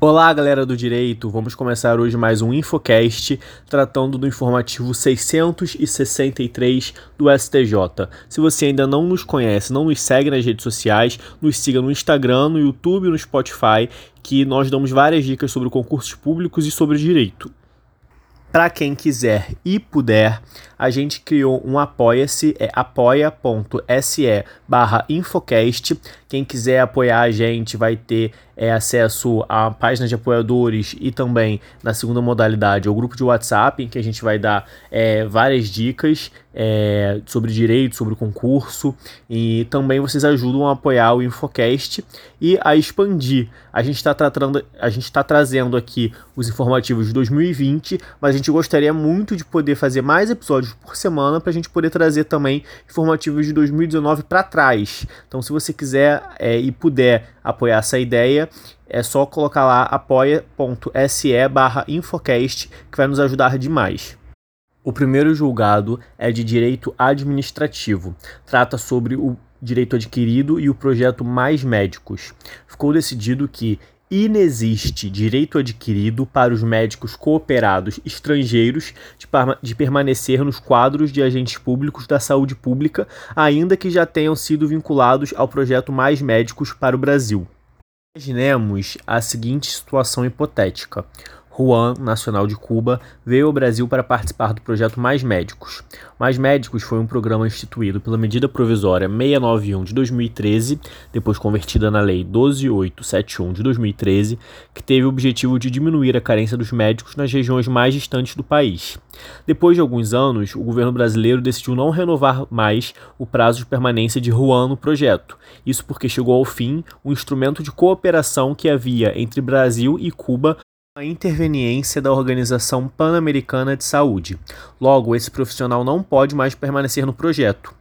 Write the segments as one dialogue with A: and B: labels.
A: Olá, galera do direito. Vamos começar hoje mais um Infocast tratando do informativo 663 do STJ. Se você ainda não nos conhece, não nos segue nas redes sociais, nos siga no Instagram, no YouTube, no Spotify, que nós damos várias dicas sobre concursos públicos e sobre direito. Para quem quiser e puder, a gente criou um apoia-se, é apoia.se barra Infocast. Quem quiser apoiar a gente vai ter é, acesso à página de apoiadores e também, na segunda modalidade, ao grupo de WhatsApp, em que a gente vai dar é, várias dicas é, sobre direito, sobre concurso. E também vocês ajudam a apoiar o Infocast e a expandir. A gente está tratando, a gente está trazendo aqui os informativos de 2020, mas a gente gostaria muito de poder fazer mais episódios por semana para a gente poder trazer também informativos de 2019 para trás. Então, se você quiser é, e puder apoiar essa ideia, é só colocar lá apoia.se barra Infocast, que vai nos ajudar demais. O primeiro julgado é de direito administrativo. Trata sobre o direito adquirido e o projeto Mais Médicos. Ficou decidido que inexiste direito adquirido para os médicos cooperados estrangeiros de, de, permanecer nos quadros de agentes públicos da saúde pública, ainda que já tenham sido vinculados ao projeto Mais Médicos para o Brasil. Imaginemos a seguinte situação hipotética. Juan, nacional de Cuba, veio ao Brasil para participar do projeto Mais Médicos. Mais Médicos foi um programa instituído pela medida provisória 691 de 2013, depois convertida na lei 12871 de 2013, que teve o objetivo de diminuir a carência dos médicos nas regiões mais distantes do país. Depois de alguns anos, o governo brasileiro decidiu não renovar mais o prazo de permanência de Juan no projeto. Isso porque chegou ao fim um instrumento de cooperação que havia entre Brasil e Cuba a interveniência da Organização Pan-Americana de Saúde. Logo, esse profissional não pode mais permanecer no projeto.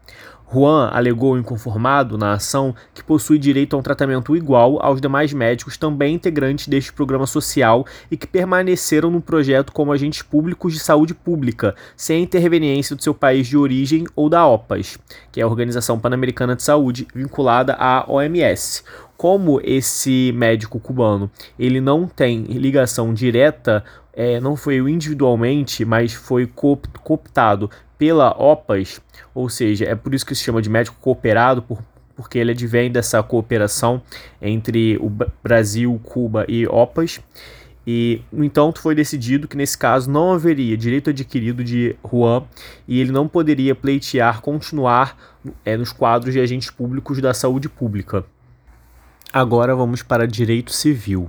A: Juan alegou inconformado na ação que possui direito a um tratamento igual aos demais médicos também integrantes deste programa social e que permaneceram no projeto como agentes públicos de saúde pública, sem a interveniência do seu país de origem ou da OPAS, que é a Organização Pan-Americana de Saúde, vinculada à OMS como esse médico cubano ele não tem ligação direta, é, não foi individualmente, mas foi cooptado pela OPAS, ou seja, é por isso que se chama de médico cooperado, por, porque ele advém dessa cooperação entre o Brasil, Cuba e OPAS. E, no entanto, foi decidido que nesse caso não haveria direito adquirido de Juan e ele não poderia pleitear continuar é, nos quadros de agentes públicos da saúde pública. Agora vamos para direito civil.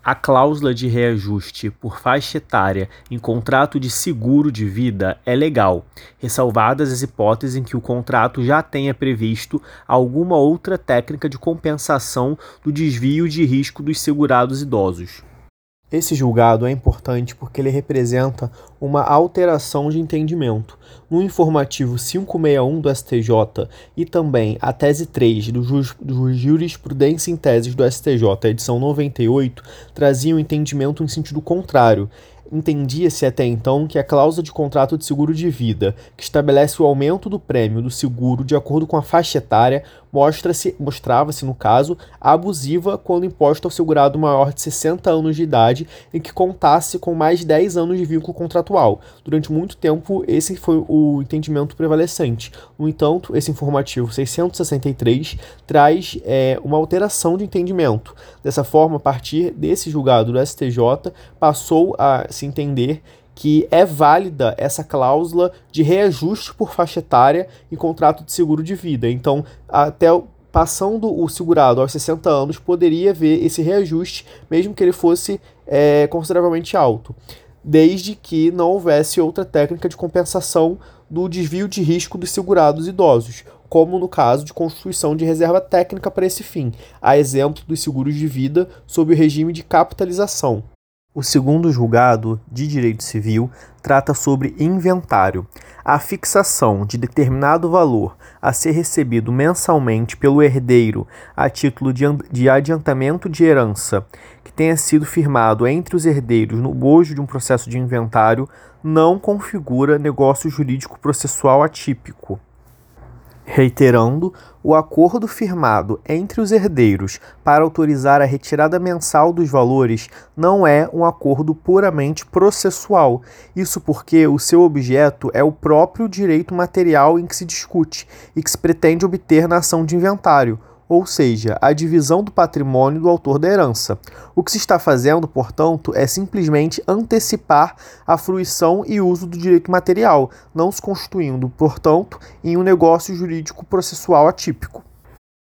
A: A cláusula de reajuste por faixa etária em contrato de seguro de vida é legal, ressalvadas as hipóteses em que o contrato já tenha previsto alguma outra técnica de compensação do desvio de risco dos segurados idosos. Esse julgado é importante porque ele representa uma alteração de entendimento. No informativo 561 do STJ e também a tese 3 do, do Jurisprudência em Teses do STJ, edição 98, trazia um entendimento em sentido contrário. Entendia-se até então que a cláusula de contrato de seguro de vida, que estabelece o aumento do prêmio do seguro de acordo com a faixa etária, mostra-se, mostrava-se, no caso, abusiva quando imposta ao segurado maior de 60 anos de idade e que contasse com mais de 10 anos de vínculo contratual. Durante muito tempo, esse foi o entendimento prevalecente. No entanto, esse informativo 663 traz é, uma alteração de entendimento. Dessa forma, a partir desse julgado do STJ, passou a se entender que é válida essa cláusula de reajuste por faixa etária em contrato de seguro de vida. Então, até passando o segurado aos 60 anos, poderia haver esse reajuste, mesmo que ele fosse é, consideravelmente alto, desde que não houvesse outra técnica de compensação do desvio de risco dos segurados idosos, como no caso de constituição de reserva técnica para esse fim, a exemplo dos seguros de vida sob o regime de capitalização. O segundo julgado de direito civil trata sobre inventário. A fixação de determinado valor a ser recebido mensalmente pelo herdeiro a título de adiantamento de herança que tenha sido firmado entre os herdeiros no bojo de um processo de inventário não configura negócio jurídico processual atípico. Reiterando, o acordo firmado entre os herdeiros para autorizar a retirada mensal dos valores não é um acordo puramente processual. Isso porque o seu objeto é o próprio direito material em que se discute e que se pretende obter na ação de inventário ou seja, a divisão do patrimônio do autor da herança. O que se está fazendo, portanto, é simplesmente antecipar a fruição e uso do direito material, não se constituindo, portanto, em um negócio jurídico processual atípico.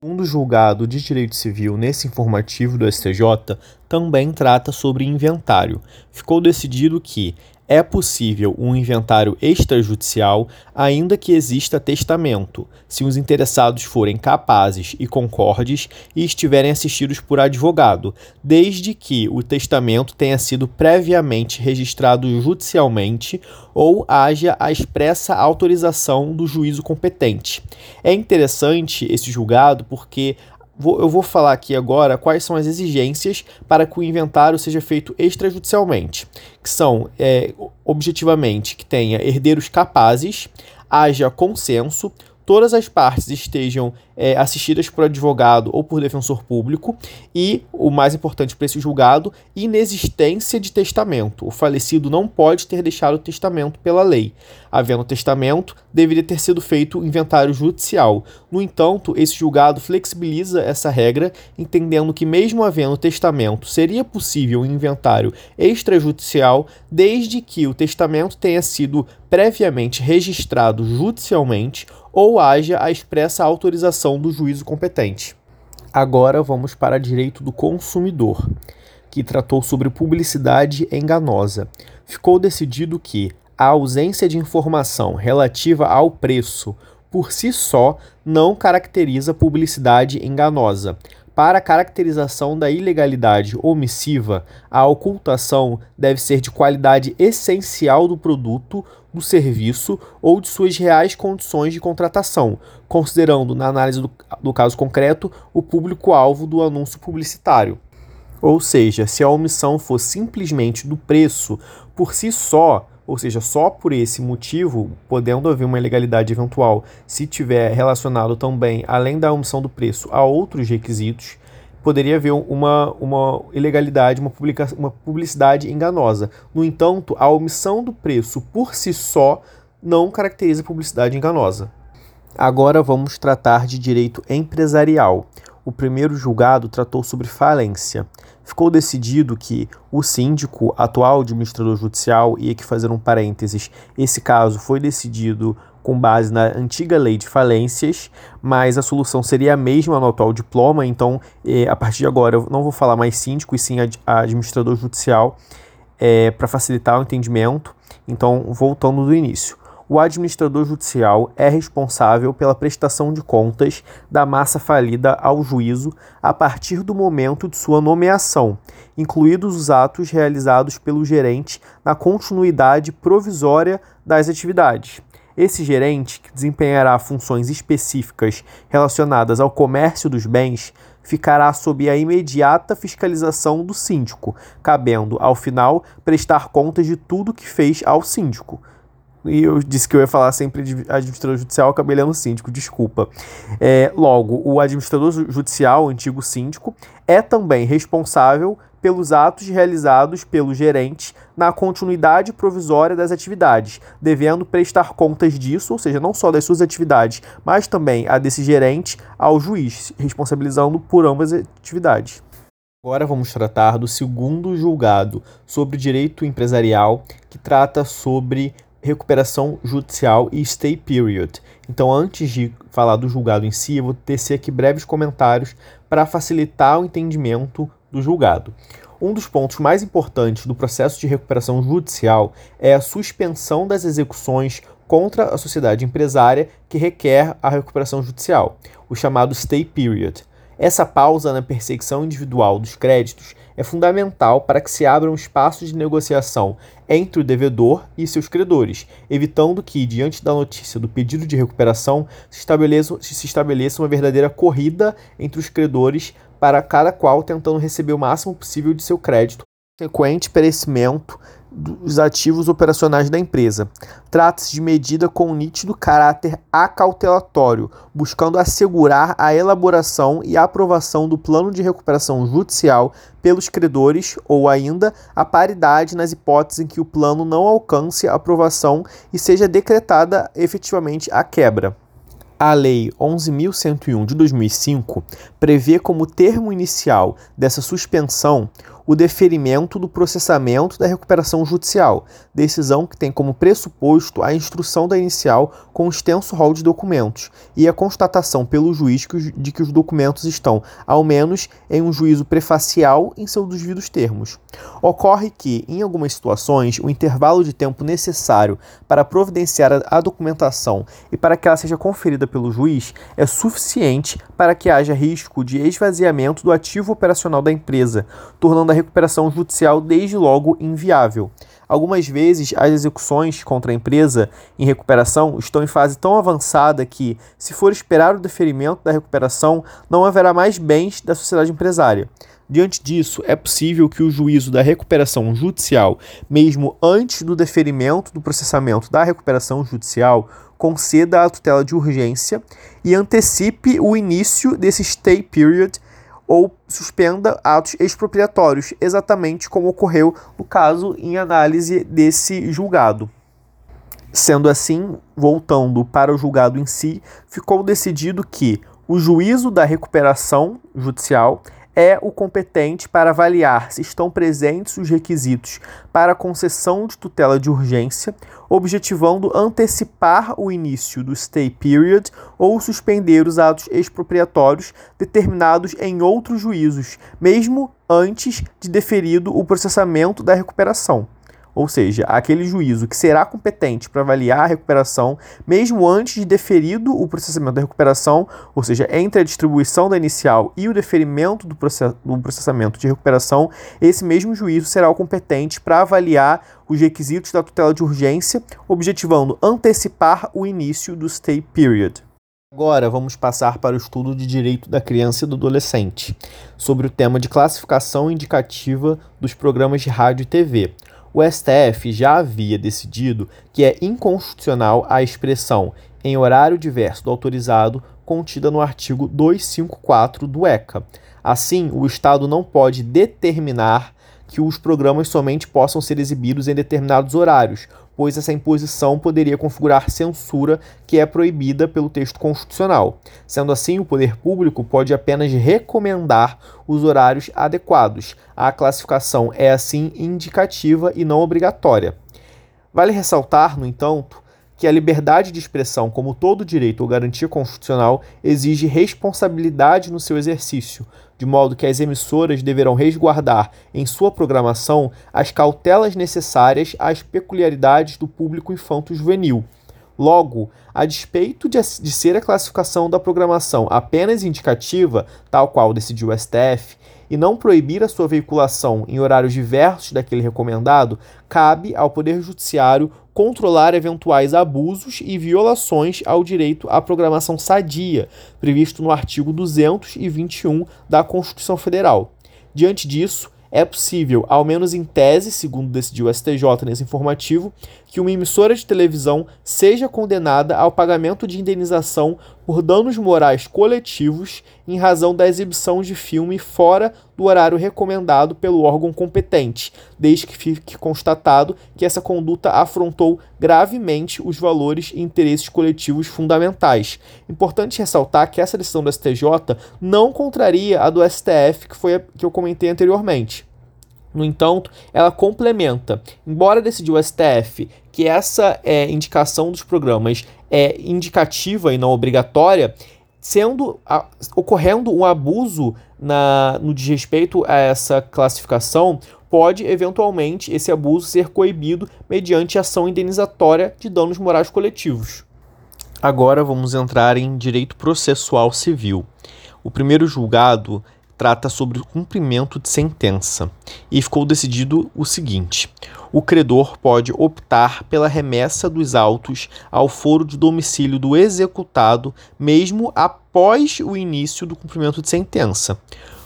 A: Segundo julgado de direito civil nesse informativo do STJ, também trata sobre inventário. Ficou decidido que é possível um inventário extrajudicial, ainda que exista testamento, se os interessados forem capazes e concordes e estiverem assistidos por advogado, desde que o testamento tenha sido previamente registrado judicialmente ou haja a expressa autorização do juízo competente. É interessante esse julgado porque eu vou falar aqui agora quais são as exigências para que o inventário seja feito extrajudicialmente, que são, é, objetivamente, que tenha herdeiros capazes, haja consenso, todas as partes estejam é, assistidas por advogado ou por defensor público e, o mais importante para esse julgado, inexistência de testamento. O falecido não pode ter deixado testamento pela lei. Havendo testamento, deveria ter sido feito o inventário judicial. No entanto, esse julgado flexibiliza essa regra, entendendo que, mesmo havendo testamento, seria possível um inventário extrajudicial desde que o testamento tenha sido previamente registrado judicialmente ou haja a expressa autorização do juízo competente. Agora vamos para direito do consumidor, que tratou sobre publicidade enganosa. Ficou decidido que a ausência de informação relativa ao preço por si só não caracteriza publicidade enganosa. Para a caracterização da ilegalidade omissiva, a ocultação deve ser de qualidade essencial do produto, do serviço ou de suas reais condições de contratação, considerando, na análise do, do caso concreto, o público-alvo do anúncio publicitário. Ou seja, se a omissão for simplesmente do preço por si só, ou seja, só por esse motivo, podendo haver uma ilegalidade eventual, se tiver relacionado também, além da omissão do preço, a outros requisitos, poderia haver uma, uma ilegalidade, uma, publica, uma publicidade enganosa. No entanto, a omissão do preço por si só não caracteriza publicidade enganosa. Agora vamos tratar de direito empresarial. O primeiro julgado tratou sobre falência ficou decidido que o síndico, atual administrador judicial, e aqui fazer um parênteses, esse caso foi decidido com base na antiga lei de falências, mas a solução seria a mesma no atual diploma, então eh, a partir de agora eu não vou falar mais síndico e sim administrador judicial eh, para facilitar o entendimento. Então, voltando do início o administrador judicial é responsável pela prestação de contas da massa falida ao juízo a partir do momento de sua nomeação, incluídos os atos realizados pelo gerente na continuidade provisória das atividades. Esse gerente, que desempenhará funções específicas relacionadas ao comércio dos bens, ficará sob a imediata fiscalização do síndico, cabendo, ao final, prestar contas de tudo que fez ao síndico e eu disse que eu ia falar sempre de administrador judicial, acabei lendo síndico, desculpa. É, logo, o administrador judicial, antigo síndico, é também responsável pelos atos realizados pelo gerente na continuidade provisória das atividades, devendo prestar contas disso, ou seja, não só das suas atividades, mas também a desse gerente ao juiz, responsabilizando por ambas as atividades. Agora vamos tratar do segundo julgado sobre direito empresarial, que trata sobre recuperação judicial e stay period. Então, antes de falar do julgado em si, eu vou tecer aqui breves comentários para facilitar o entendimento do julgado. Um dos pontos mais importantes do processo de recuperação judicial é a suspensão das execuções contra a sociedade empresária que requer a recuperação judicial, o chamado stay period. Essa pausa na perseguição individual dos créditos é fundamental para que se abram espaços de negociação entre o devedor e seus credores, evitando que, diante da notícia do pedido de recuperação, se estabeleça, se estabeleça uma verdadeira corrida entre os credores para cada qual tentando receber o máximo possível de seu crédito, consequente perecimento dos ativos operacionais da empresa. Trata-se de medida com nítido caráter acautelatório, buscando assegurar a elaboração e aprovação do plano de recuperação judicial pelos credores ou ainda a paridade nas hipóteses em que o plano não alcance a aprovação e seja decretada efetivamente a quebra. A Lei 11.101 de 2005 prevê como termo inicial dessa suspensão o deferimento do processamento da recuperação judicial, decisão que tem como pressuposto a instrução da inicial com extenso rol de documentos e a constatação pelo juiz de que os documentos estão, ao menos, em um juízo prefacial em seus devidos termos. Ocorre que, em algumas situações, o intervalo de tempo necessário para providenciar a documentação e para que ela seja conferida pelo juiz é suficiente para que haja risco de esvaziamento do ativo operacional da empresa, tornando da recuperação judicial desde logo inviável. Algumas vezes, as execuções contra a empresa em recuperação estão em fase tão avançada que, se for esperar o deferimento da recuperação, não haverá mais bens da sociedade empresária. Diante disso, é possível que o juízo da recuperação judicial, mesmo antes do deferimento do processamento da recuperação judicial, conceda a tutela de urgência e antecipe o início desse stay period ou suspenda atos expropriatórios, exatamente como ocorreu no caso em análise desse julgado. Sendo assim, voltando para o julgado em si, ficou decidido que o juízo da recuperação judicial é o competente para avaliar se estão presentes os requisitos para concessão de tutela de urgência, objetivando antecipar o início do stay period ou suspender os atos expropriatórios determinados em outros juízos, mesmo antes de deferido o processamento da recuperação ou seja, aquele juízo que será competente para avaliar a recuperação, mesmo antes de deferido o processamento da recuperação, ou seja, entre a distribuição da inicial e o deferimento do, process do processamento de recuperação, esse mesmo juízo será o competente para avaliar os requisitos da tutela de urgência, objetivando antecipar o início do stay period. Agora vamos passar para o estudo de direito da criança e do adolescente, sobre o tema de classificação indicativa dos programas de rádio e TV o STF já havia decidido que é inconstitucional a expressão em horário diverso do autorizado contida no artigo 254 do ECA. Assim, o Estado não pode determinar que os programas somente possam ser exibidos em determinados horários, pois essa imposição poderia configurar censura que é proibida pelo texto constitucional. Sendo assim, o poder público pode apenas recomendar os horários adequados. A classificação é assim indicativa e não obrigatória. Vale ressaltar, no entanto, que a liberdade de expressão, como todo direito ou garantia constitucional, exige responsabilidade no seu exercício, de modo que as emissoras deverão resguardar em sua programação as cautelas necessárias às peculiaridades do público infanto-juvenil. Logo, a despeito de, ser a classificação da programação apenas indicativa, tal qual decidiu o STF, e não proibir a sua veiculação em horários diversos daquele recomendado, cabe ao Poder Judiciário controlar eventuais abusos e violações ao direito à programação sadia, previsto no artigo 221 da Constituição Federal. Diante disso, é possível, ao menos em tese, segundo decidiu o STJ nesse informativo, que uma emissora de televisão seja condenada ao pagamento de indenização por danos morais coletivos em razão da exibição de filme fora do horário recomendado pelo órgão competente, desde que fique constatado que essa conduta afrontou gravemente os valores e interesses coletivos fundamentais. Importante ressaltar que essa decisão do STJ não contraria a do STF, que foi a que eu comentei anteriormente. No entanto, ela complementa. Embora decidiu o STF que essa é, indicação dos programas é indicativa e não obrigatória, sendo a, ocorrendo um abuso na, no desrespeito a essa classificação, pode eventualmente esse abuso ser coibido mediante ação indenizatória de danos morais coletivos. Agora vamos entrar em direito processual civil. O primeiro julgado trata sobre o cumprimento de sentença e ficou decidido o seguinte: o credor pode optar pela remessa dos autos ao foro de domicílio do executado, mesmo após o início do cumprimento de sentença.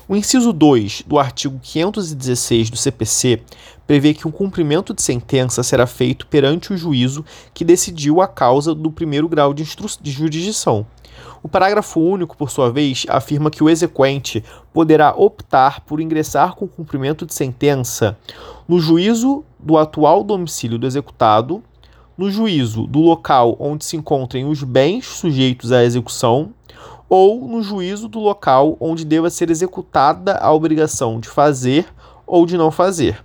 A: O inciso 2 do artigo 516 do CPC prevê que o cumprimento de sentença será feito perante o juízo que decidiu a causa do primeiro grau de, de jurisdição. O parágrafo único, por sua vez, afirma que o exequente poderá optar por ingressar com cumprimento de sentença no juízo do atual domicílio do executado, no juízo do local onde se encontrem os bens sujeitos à execução ou no juízo do local onde deva ser executada a obrigação de fazer ou de não fazer.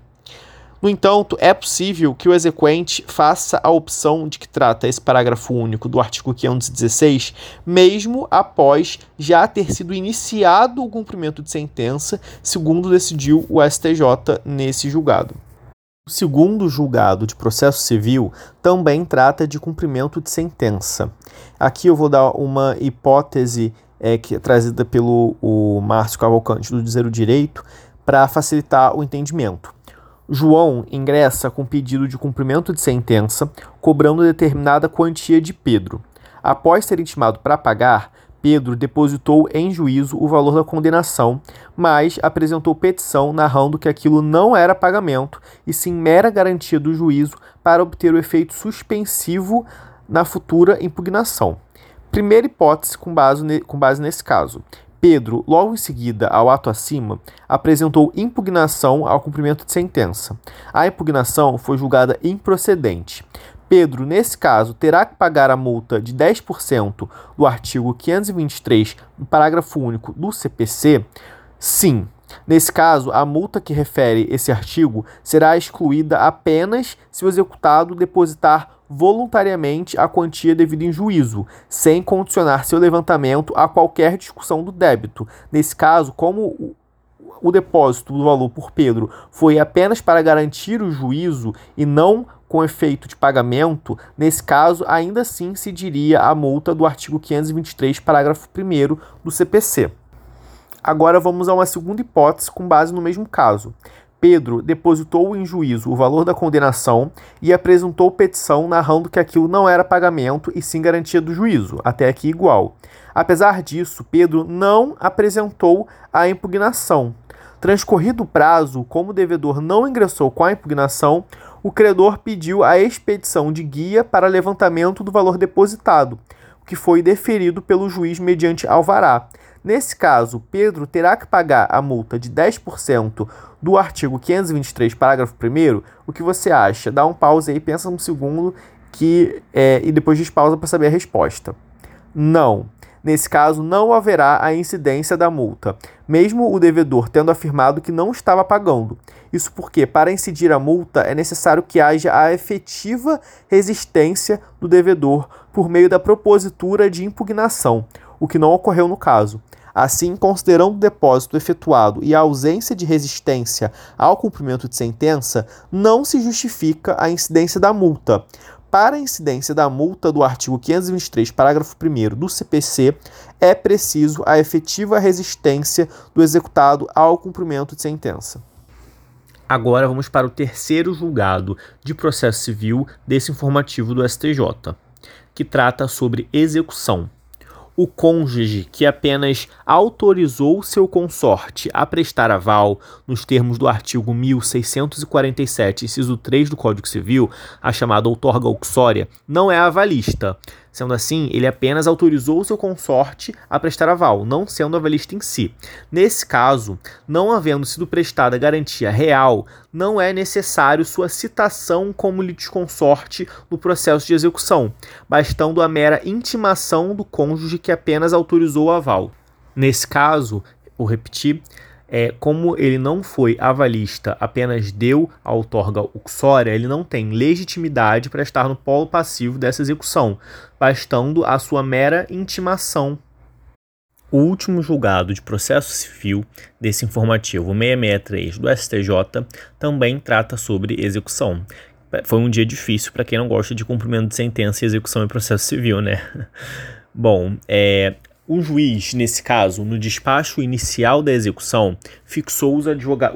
A: No entanto, é possível que o exequente faça a opção de que trata esse parágrafo único do artigo 516, mesmo após já ter sido iniciado o cumprimento de sentença, segundo decidiu o STJ nesse julgado. O segundo julgado de processo civil também trata de cumprimento de sentença. Aqui eu vou dar uma hipótese é, que é trazida pelo Márcio Cavalcante do Dizer o Direito para facilitar o entendimento. João ingressa com pedido de cumprimento de sentença, cobrando determinada quantia de Pedro. Após ser intimado para pagar, Pedro depositou em juízo o valor da condenação, mas apresentou petição narrando que aquilo não era pagamento e sim mera garantia do juízo para obter o efeito suspensivo na futura impugnação. Primeira hipótese com base, com base nesse caso. Pedro, logo em seguida ao ato acima, apresentou impugnação ao cumprimento de sentença. A impugnação foi julgada improcedente. Pedro, nesse caso, terá que pagar a multa de 10% do artigo 523, do parágrafo único do CPC? Sim. Nesse caso, a multa que refere esse artigo será excluída apenas se o executado depositar voluntariamente a quantia devida em juízo, sem condicionar seu levantamento a qualquer discussão do débito. Nesse caso, como o depósito do valor por Pedro foi apenas para garantir o juízo e não com efeito de pagamento, nesse caso, ainda assim se diria a multa do artigo 523, parágrafo 1 do CPC. Agora vamos a uma segunda hipótese com base no mesmo caso. Pedro depositou em juízo o valor da condenação e apresentou petição narrando que aquilo não era pagamento e sim garantia do juízo, até aqui igual. Apesar disso, Pedro não apresentou a impugnação. Transcorrido o prazo, como o devedor não ingressou com a impugnação, o credor pediu a expedição de guia para levantamento do valor depositado, o que foi deferido pelo juiz mediante alvará. Nesse caso, Pedro terá que pagar a multa de 10% do artigo 523, parágrafo 1 O que você acha? Dá um pause aí, pensa um segundo que, é, e depois diz pausa para saber a resposta. Não. Nesse caso, não haverá a incidência da multa, mesmo o devedor tendo afirmado que não estava pagando. Isso porque, para incidir a multa, é necessário que haja a efetiva resistência do devedor por meio da propositura de impugnação, o que não ocorreu no caso. Assim, considerando o depósito efetuado e a ausência de resistência ao cumprimento de sentença, não se justifica a incidência da multa. Para a incidência da multa do artigo 523, parágrafo 1 do CPC, é preciso a efetiva resistência do executado ao cumprimento de sentença. Agora vamos para o terceiro julgado de processo civil desse informativo do STJ, que trata sobre execução o cônjuge que apenas autorizou seu consorte a prestar aval nos termos do artigo 1647, inciso 3 do Código Civil, a chamada outorga uxória, não é avalista, Sendo assim, ele apenas autorizou seu consorte a prestar aval, não sendo avalista em si. Nesse caso, não havendo sido prestada garantia real, não é necessário sua citação como litisconsorte no processo de execução, bastando a mera intimação do cônjuge que apenas autorizou o aval. Nesse caso, vou repetir, é, como ele não foi avalista, apenas deu a outorga uxória, ele não tem legitimidade para estar no polo passivo dessa execução, bastando a sua mera intimação. O último julgado de processo civil desse informativo 663 do STJ também trata sobre execução. Foi um dia difícil para quem não gosta de cumprimento de sentença e execução em processo civil, né? Bom, é, o juiz, nesse caso, no despacho inicial da execução, fixou os,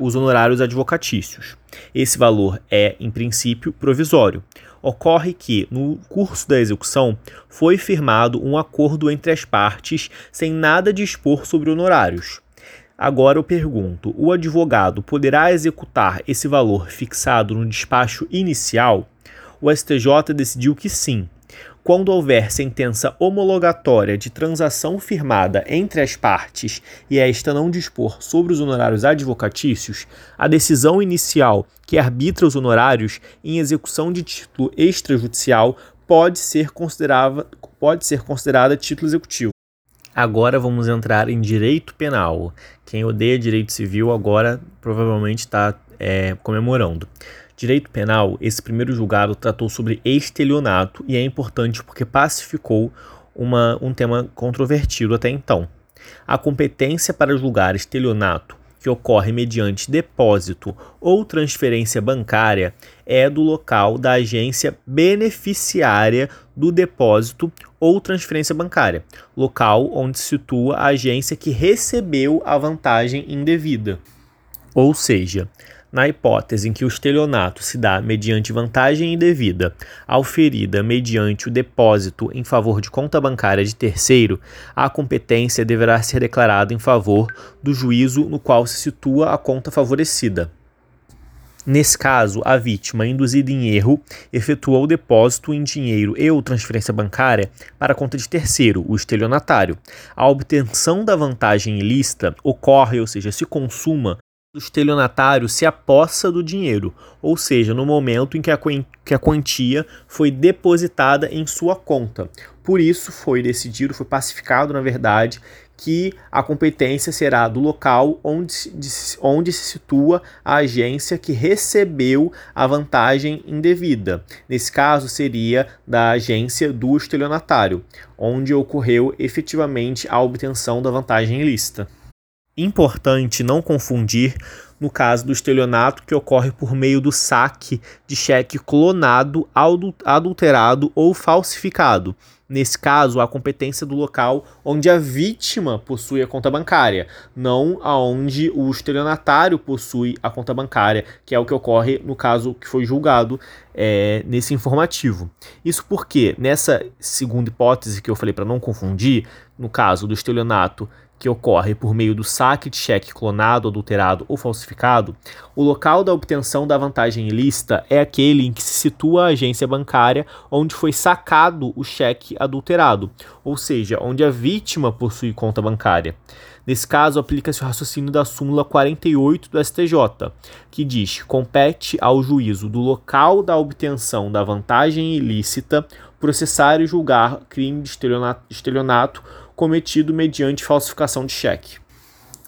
A: os, honorários advocatícios. Esse valor é, em princípio, provisório. Ocorre que, no curso da execução, foi firmado um acordo entre as partes sem nada dispor sobre honorários. Agora eu pergunto: o advogado poderá executar esse valor fixado no despacho inicial? O STJ decidiu que sim. Quando houver sentença homologatória de transação firmada entre as partes e esta não dispor sobre os honorários advocatícios, a decisão inicial que arbitra os honorários em execução de título extrajudicial pode ser considerada, pode ser considerada título executivo. Agora vamos entrar em direito penal. Quem odeia direito civil agora provavelmente está é, comemorando. Direito penal, esse primeiro julgado tratou sobre estelionato e é importante porque pacificou uma, um tema controvertido até então. A competência para julgar estelionato, que ocorre mediante depósito ou transferência bancária, é do local da agência beneficiária do depósito ou transferência bancária, local onde se situa a agência que recebeu a vantagem indevida. Ou seja, na hipótese em que o estelionato se dá mediante vantagem indevida, auferida mediante o depósito em favor de conta bancária de terceiro, a competência deverá ser declarada em favor do juízo no qual se situa a conta favorecida. Nesse caso, a vítima, induzida em erro, efetuou o depósito em dinheiro e ou transferência bancária para a conta de terceiro, o estelionatário. A obtenção da vantagem ilícita ocorre, ou seja, se consuma o estelionatário se apossa do dinheiro, ou seja, no momento em que a, que a quantia foi depositada em sua conta. Por isso foi decidido, foi pacificado, na verdade, que a competência será do local onde, onde se situa a agência que recebeu a vantagem indevida. Nesse caso, seria da agência do estelionatário, onde ocorreu efetivamente a obtenção da vantagem ilícita. Importante não confundir no caso do estelionato que ocorre por meio do saque de cheque clonado, adulterado ou falsificado. Nesse caso, a competência do local onde a vítima possui a conta bancária, não aonde o estelionatário possui a conta bancária, que é o que ocorre no caso que foi julgado é, nesse informativo. Isso porque, nessa segunda hipótese que eu falei para não confundir, no caso do estelionato que ocorre por meio do saque de cheque clonado, adulterado ou falsificado, o local da obtenção da vantagem ilícita é aquele em que se situa a agência bancária onde foi sacado o cheque adulterado, ou seja, onde a vítima possui conta bancária. Nesse caso, aplica-se o raciocínio da súmula 48 do STJ, que diz: compete ao juízo do local da obtenção da vantagem ilícita processar e julgar crime de estelionato cometido mediante falsificação de cheque.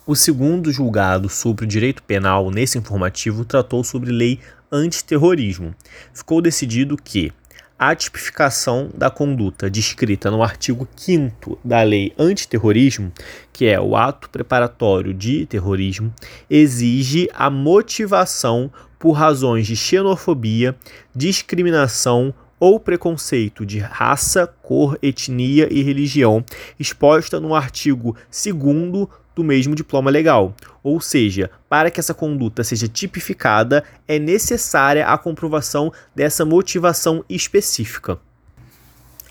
A: O segundo julgado sobre o direito penal nesse informativo tratou sobre lei antiterrorismo. Ficou decidido que a tipificação da conduta descrita no artigo 5 da Lei Antiterrorismo, que é o ato preparatório de terrorismo, exige a motivação por razões de xenofobia, discriminação ou preconceito de raça, cor, etnia e religião, exposta no artigo 2 do mesmo diploma legal. Ou seja, para que essa conduta seja tipificada, é necessária a comprovação dessa motivação específica.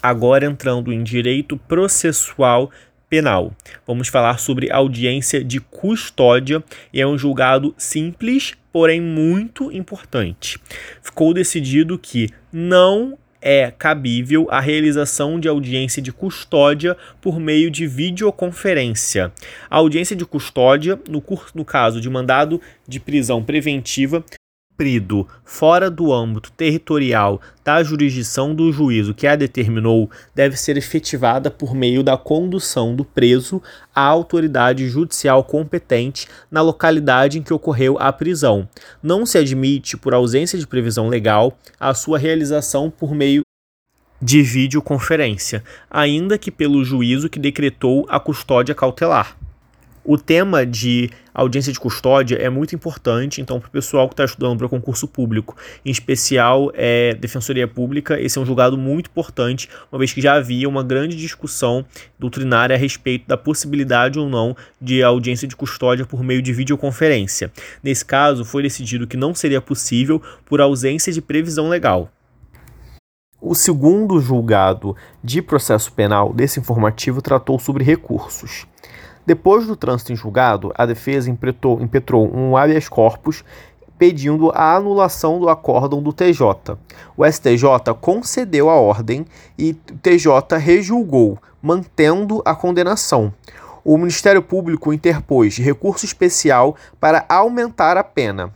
A: Agora entrando em direito processual penal. Vamos falar sobre audiência de custódia e é um julgado simples, porém muito importante. Ficou decidido que não é cabível a realização de audiência de custódia por meio de videoconferência. A audiência de custódia, no, no caso de mandado de prisão preventiva, cumprido fora do âmbito territorial da jurisdição do juízo que a determinou deve ser efetivada por meio da condução do preso à autoridade judicial competente na localidade em que ocorreu a prisão. Não se admite, por ausência de previsão legal, a sua realização por meio de videoconferência, ainda que pelo juízo que decretou a custódia cautelar. O tema de audiência de custódia é muito importante, então, para o pessoal que está estudando para concurso público, em especial é, Defensoria Pública, esse é um julgado muito importante, uma vez que já havia uma grande discussão doutrinária a respeito da possibilidade ou não de audiência de custódia por meio de videoconferência. Nesse caso, foi decidido que não seria possível por ausência de previsão legal. O segundo julgado de processo penal desse informativo tratou sobre recursos. Depois do trânsito em julgado, a defesa impetrou, impetrou um habeas corpus pedindo a anulação do acórdão do TJ. O STJ concedeu a ordem e o TJ rejulgou, mantendo a condenação. O Ministério Público interpôs recurso especial para aumentar a pena.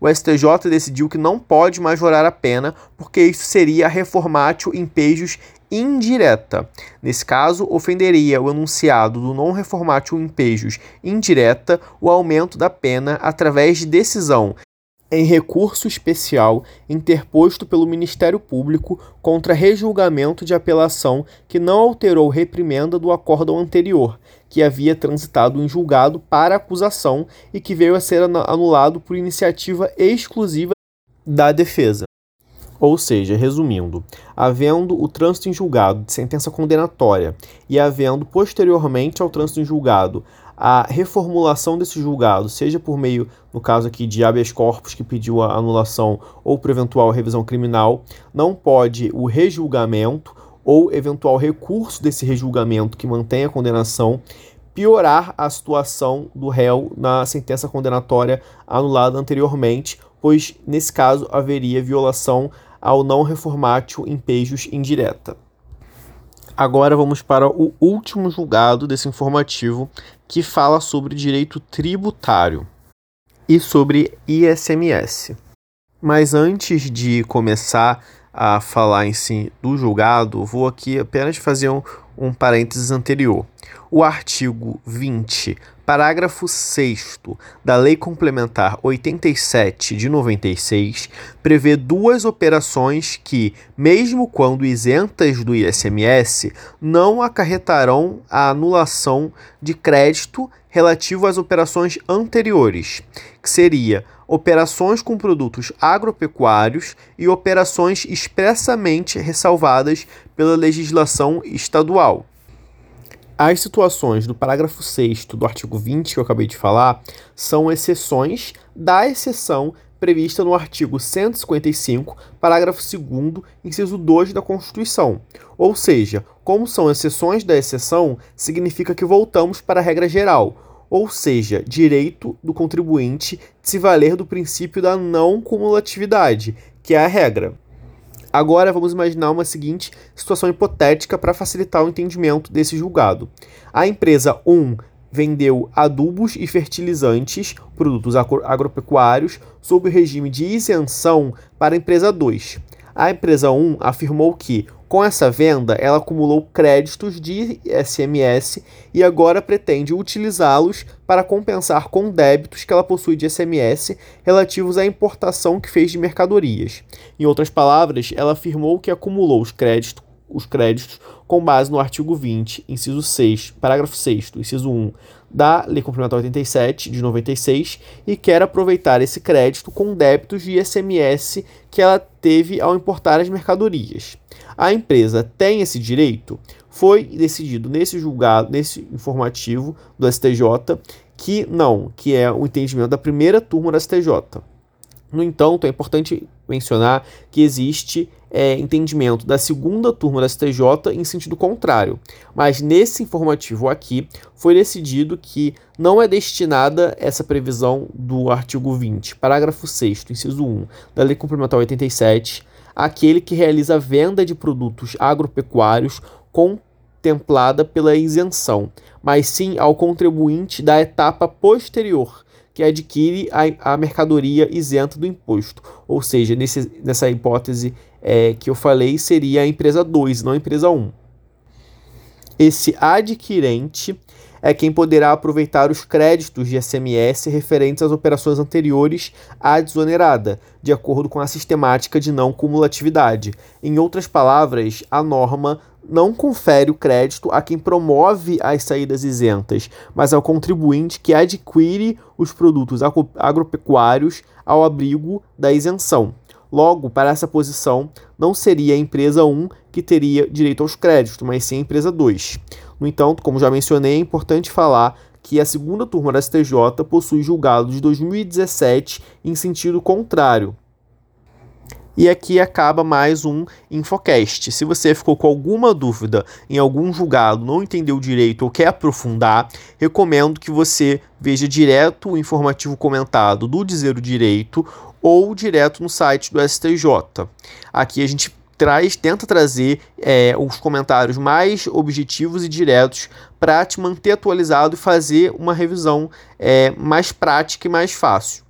A: O STJ decidiu que não pode majorar a pena, porque isso seria reformatio impejus indireta. Nesse caso, ofenderia o enunciado do non reformatio impejus indireta o aumento da pena através de decisão em recurso especial interposto pelo Ministério Público contra rejulgamento de apelação que não alterou reprimenda do acórdão anterior, que havia transitado em julgado para acusação e que veio a ser anulado por iniciativa exclusiva da defesa. Ou seja, resumindo, havendo o trânsito em julgado de sentença condenatória e havendo posteriormente ao trânsito em julgado a reformulação desse julgado, seja por meio, no caso aqui, de habeas corpus que pediu a anulação ou por eventual revisão criminal, não pode o rejulgamento ou eventual recurso desse rejulgamento que mantém a condenação piorar a situação do réu na sentença condenatória anulada anteriormente, pois nesse caso haveria violação ao não reformatio impejus indireta. Agora vamos para o último julgado desse informativo, que fala sobre direito tributário e sobre ISMS. Mas antes de começar a falar em si do julgado, vou aqui apenas fazer um, um parênteses anterior. O artigo 20 Parágrafo 6 da Lei Complementar 87 de 96 prevê duas operações que, mesmo quando isentas do ISMS, não acarretarão a anulação de crédito relativo às operações anteriores, que seria operações com produtos agropecuários e operações expressamente ressalvadas pela legislação estadual. As situações do parágrafo 6 do artigo 20 que eu acabei de falar são exceções da exceção prevista no artigo 155, parágrafo 2 inciso 2 da Constituição. Ou seja, como são exceções da exceção, significa que voltamos para a regra geral, ou seja, direito do contribuinte de se valer do princípio da não cumulatividade, que é a regra. Agora vamos imaginar uma seguinte situação hipotética para facilitar o entendimento desse julgado. A empresa 1 vendeu adubos e fertilizantes, produtos agropecuários, sob o regime de isenção para a empresa 2. A empresa 1 afirmou que com essa venda, ela acumulou créditos de SMS e agora pretende utilizá-los para compensar com débitos que ela possui de SMS relativos à importação que fez de mercadorias. Em outras palavras, ela afirmou que acumulou os créditos, os créditos com base no artigo 20, inciso 6, parágrafo 6, inciso 1 da Lei Complementar 87 de 96 e quer aproveitar esse crédito com débitos de ISMS que ela teve ao importar as mercadorias. A empresa tem esse direito? Foi decidido nesse julgado, nesse informativo do STJ, que não, que é o entendimento da primeira turma do STJ. No entanto, é importante mencionar que existe é, entendimento da segunda turma da STJ em sentido contrário. Mas nesse informativo aqui foi decidido que não é destinada essa previsão do artigo 20, parágrafo 6, inciso 1 da Lei Complementar 87, aquele que realiza a venda de produtos agropecuários contemplada pela isenção, mas sim ao contribuinte da etapa posterior que adquire a, a mercadoria isenta do imposto. Ou seja, nesse, nessa hipótese é, que eu falei, seria a empresa 2, não a empresa 1. Um. Esse adquirente é quem poderá aproveitar os créditos de SMS referentes às operações anteriores à desonerada, de acordo com a sistemática de não cumulatividade. Em outras palavras, a norma não confere o crédito a quem promove as saídas isentas, mas ao contribuinte que adquire os produtos agropecuários ao abrigo da isenção. Logo, para essa posição, não seria a empresa 1 que teria direito aos créditos, mas sim a empresa 2. No entanto, como já mencionei, é importante falar que a segunda turma da STJ possui julgado de 2017 em sentido contrário. E aqui acaba mais um Infocast. Se você ficou com alguma dúvida em algum julgado, não entendeu direito ou quer aprofundar, recomendo que você veja direto o informativo comentado do Dizer o Direito ou direto no site do STJ. Aqui a gente traz, tenta trazer é, os comentários mais objetivos e diretos para te manter atualizado e fazer uma revisão é, mais prática e mais fácil.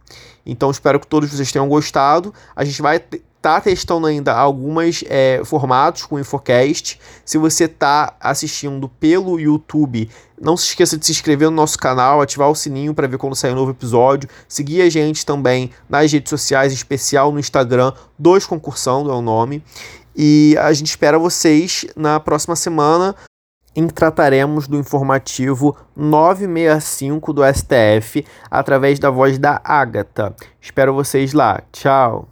A: Então espero que todos vocês tenham gostado. A gente vai tá testando ainda alguns é, formatos com o Infocast. Se você está assistindo pelo YouTube, não se esqueça de se inscrever no nosso canal, ativar o sininho para ver quando sair um novo episódio. Seguir a gente também nas redes sociais, em especial no Instagram, Dois Concursando é o nome. E a gente espera vocês na próxima semana em que trataremos do informativo 965 do STF através da voz da Ágata. Espero vocês lá. Tchau.